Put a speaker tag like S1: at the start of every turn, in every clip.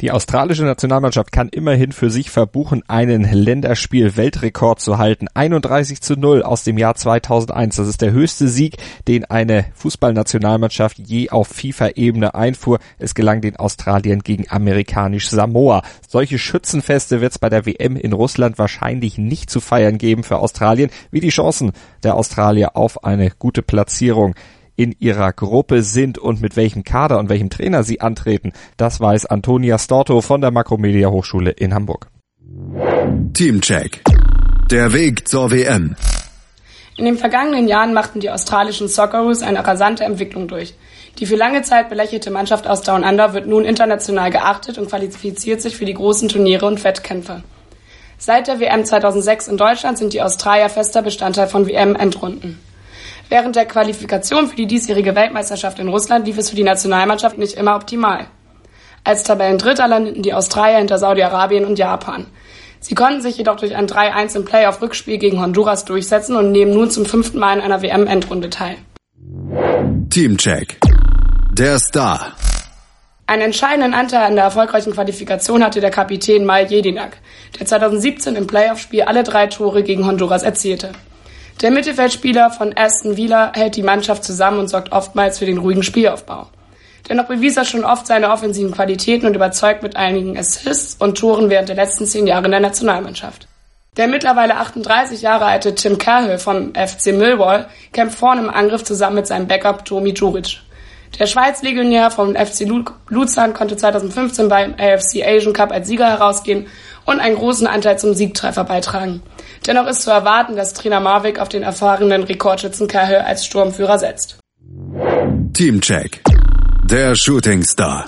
S1: Die australische Nationalmannschaft kann immerhin für sich verbuchen, einen Länderspiel-Weltrekord zu halten. 31 zu 0 aus dem Jahr 2001. Das ist der höchste Sieg, den eine Fußballnationalmannschaft je auf FIFA-Ebene einfuhr. Es gelang den Australiern gegen amerikanisch Samoa. Solche Schützenfeste wird es bei der WM in Russland wahrscheinlich nicht zu feiern geben für Australien. Wie die Chancen der Australier auf eine gute Platzierung in ihrer Gruppe sind und mit welchem Kader und welchem Trainer sie antreten, das weiß Antonia Storto von der Makromedia Hochschule in Hamburg.
S2: Teamcheck. Der Weg zur WM.
S3: In den vergangenen Jahren machten die australischen Socceroos eine rasante Entwicklung durch. Die für lange Zeit belächelte Mannschaft aus Down Under wird nun international geachtet und qualifiziert sich für die großen Turniere und Wettkämpfe. Seit der WM 2006 in Deutschland sind die Australier fester Bestandteil von WM-Endrunden. Während der Qualifikation für die diesjährige Weltmeisterschaft in Russland lief es für die Nationalmannschaft nicht immer optimal. Als Tabellendritter landeten die Australier hinter Saudi-Arabien und Japan. Sie konnten sich jedoch durch ein 3-1 im Playoff-Rückspiel gegen Honduras durchsetzen und nehmen nun zum fünften Mal in einer WM-Endrunde teil.
S2: Teamcheck. Der Star.
S3: Einen entscheidenden Anteil an der erfolgreichen Qualifikation hatte der Kapitän Mal Jedinak, der 2017 im Playoff-Spiel alle drei Tore gegen Honduras erzielte. Der Mittelfeldspieler von Aston Villa hält die Mannschaft zusammen und sorgt oftmals für den ruhigen Spielaufbau. Dennoch bewies er schon oft seine offensiven Qualitäten und überzeugt mit einigen Assists und Toren während der letzten zehn Jahre in der Nationalmannschaft. Der mittlerweile 38 Jahre alte Tim Cahill vom FC Millwall kämpft vorne im Angriff zusammen mit seinem Backup Tomi Djuric. Der Schweiz-Legionär vom FC Luzern konnte 2015 beim AFC Asian Cup als Sieger herausgehen und einen großen Anteil zum Siegtreffer beitragen. Dennoch ist zu erwarten, dass Trainer Marwick auf den erfahrenen Rekordschützen Cahill als Sturmführer setzt.
S2: Teamcheck. Der Shooting Star.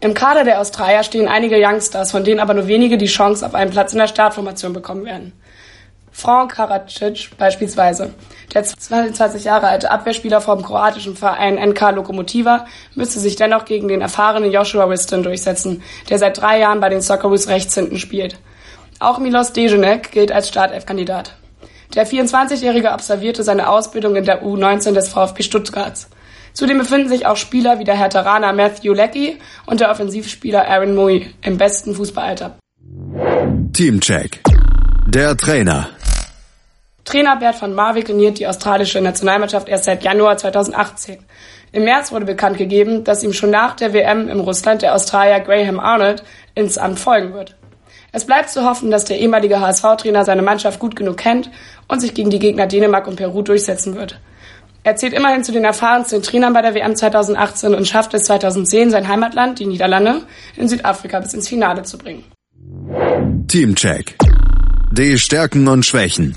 S3: Im Kader der Australier stehen einige Youngstars, von denen aber nur wenige die Chance auf einen Platz in der Startformation bekommen werden. Frank Karacic beispielsweise. Der 22 Jahre alte Abwehrspieler vom kroatischen Verein NK Lokomotiva müsste sich dennoch gegen den erfahrenen Joshua Wiston durchsetzen, der seit drei Jahren bei den Socceroos rechts hinten spielt. Auch Milos Dejenek gilt als Startelf-Kandidat. Der 24-Jährige absolvierte seine Ausbildung in der U19 des VfB Stuttgarts. Zudem befinden sich auch Spieler wie der Herteraner Matthew Leckie und der Offensivspieler Aaron Mui im besten Fußballalter.
S2: Teamcheck. Der Trainer.
S3: Trainer Bert van Marwijk trainiert die australische Nationalmannschaft erst seit Januar 2018. Im März wurde bekannt gegeben, dass ihm schon nach der WM im Russland der Australier Graham Arnold ins Amt folgen wird. Es bleibt zu hoffen, dass der ehemalige HSV-Trainer seine Mannschaft gut genug kennt und sich gegen die Gegner Dänemark und Peru durchsetzen wird. Er zählt immerhin zu den erfahrensten Trainern bei der WM 2018 und schafft es 2010, sein Heimatland, die Niederlande, in Südafrika bis ins Finale zu bringen.
S2: Teamcheck. Die Stärken und Schwächen.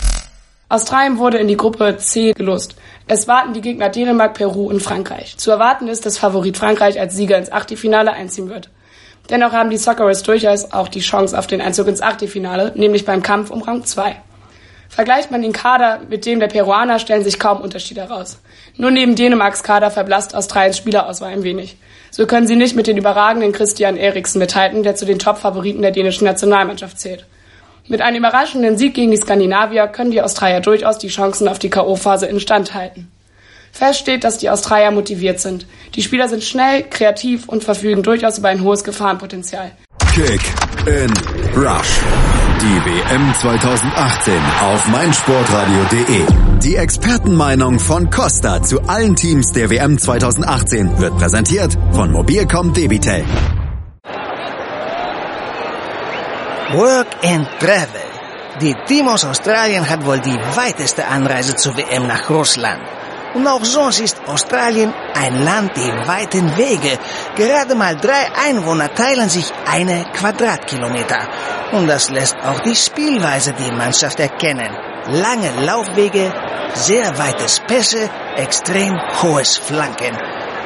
S3: Australien wurde in die Gruppe C gelost. Es warten die Gegner Dänemark, Peru und Frankreich. Zu erwarten ist, dass Favorit Frankreich als Sieger ins Achtelfinale einziehen wird. Dennoch haben die Socceroos durchaus auch die Chance auf den Einzug ins Achtelfinale, nämlich beim Kampf um Rang 2. Vergleicht man den Kader mit dem der Peruaner, stellen sich kaum Unterschiede heraus. Nur neben Dänemarks Kader verblasst Australiens Spielerauswahl ein wenig. So können sie nicht mit den überragenden Christian Eriksen mithalten, der zu den Top-Favoriten der dänischen Nationalmannschaft zählt. Mit einem überraschenden Sieg gegen die Skandinavier können die Australier durchaus die Chancen auf die K.O.-Phase instand halten. Fest steht, dass die Australier motiviert sind. Die Spieler sind schnell, kreativ und verfügen durchaus über ein hohes Gefahrenpotenzial.
S2: Kick in Rush. Die WM 2018 auf meinsportradio.de. Die Expertenmeinung von Costa zu allen Teams der WM 2018 wird präsentiert von Mobilcom Debitel.
S4: Work and Travel. Die Team aus Australien hat wohl die weiteste Anreise zur WM nach Russland. Und auch sonst ist Australien ein Land der weiten Wege. Gerade mal drei Einwohner teilen sich eine Quadratkilometer. Und das lässt auch die Spielweise die Mannschaft erkennen. Lange Laufwege, sehr weites Pässe, extrem hohes Flanken.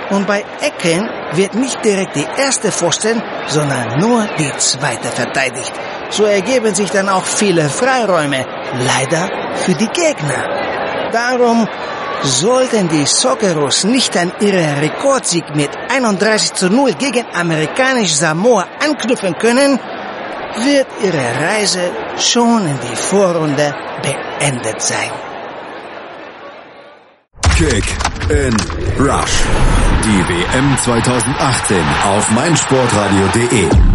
S4: Und bei Ecken wird nicht direkt die erste Pfosten, sondern nur die zweite verteidigt. So ergeben sich dann auch viele Freiräume, leider für die Gegner. Darum Sollten die Socceroos nicht an ihren Rekordsieg mit 31 zu 0 gegen amerikanisch Samoa anknüpfen können, wird ihre Reise schon in die Vorrunde beendet sein.
S2: Kick in Rush. Die WM 2018 auf meinsportradio.de.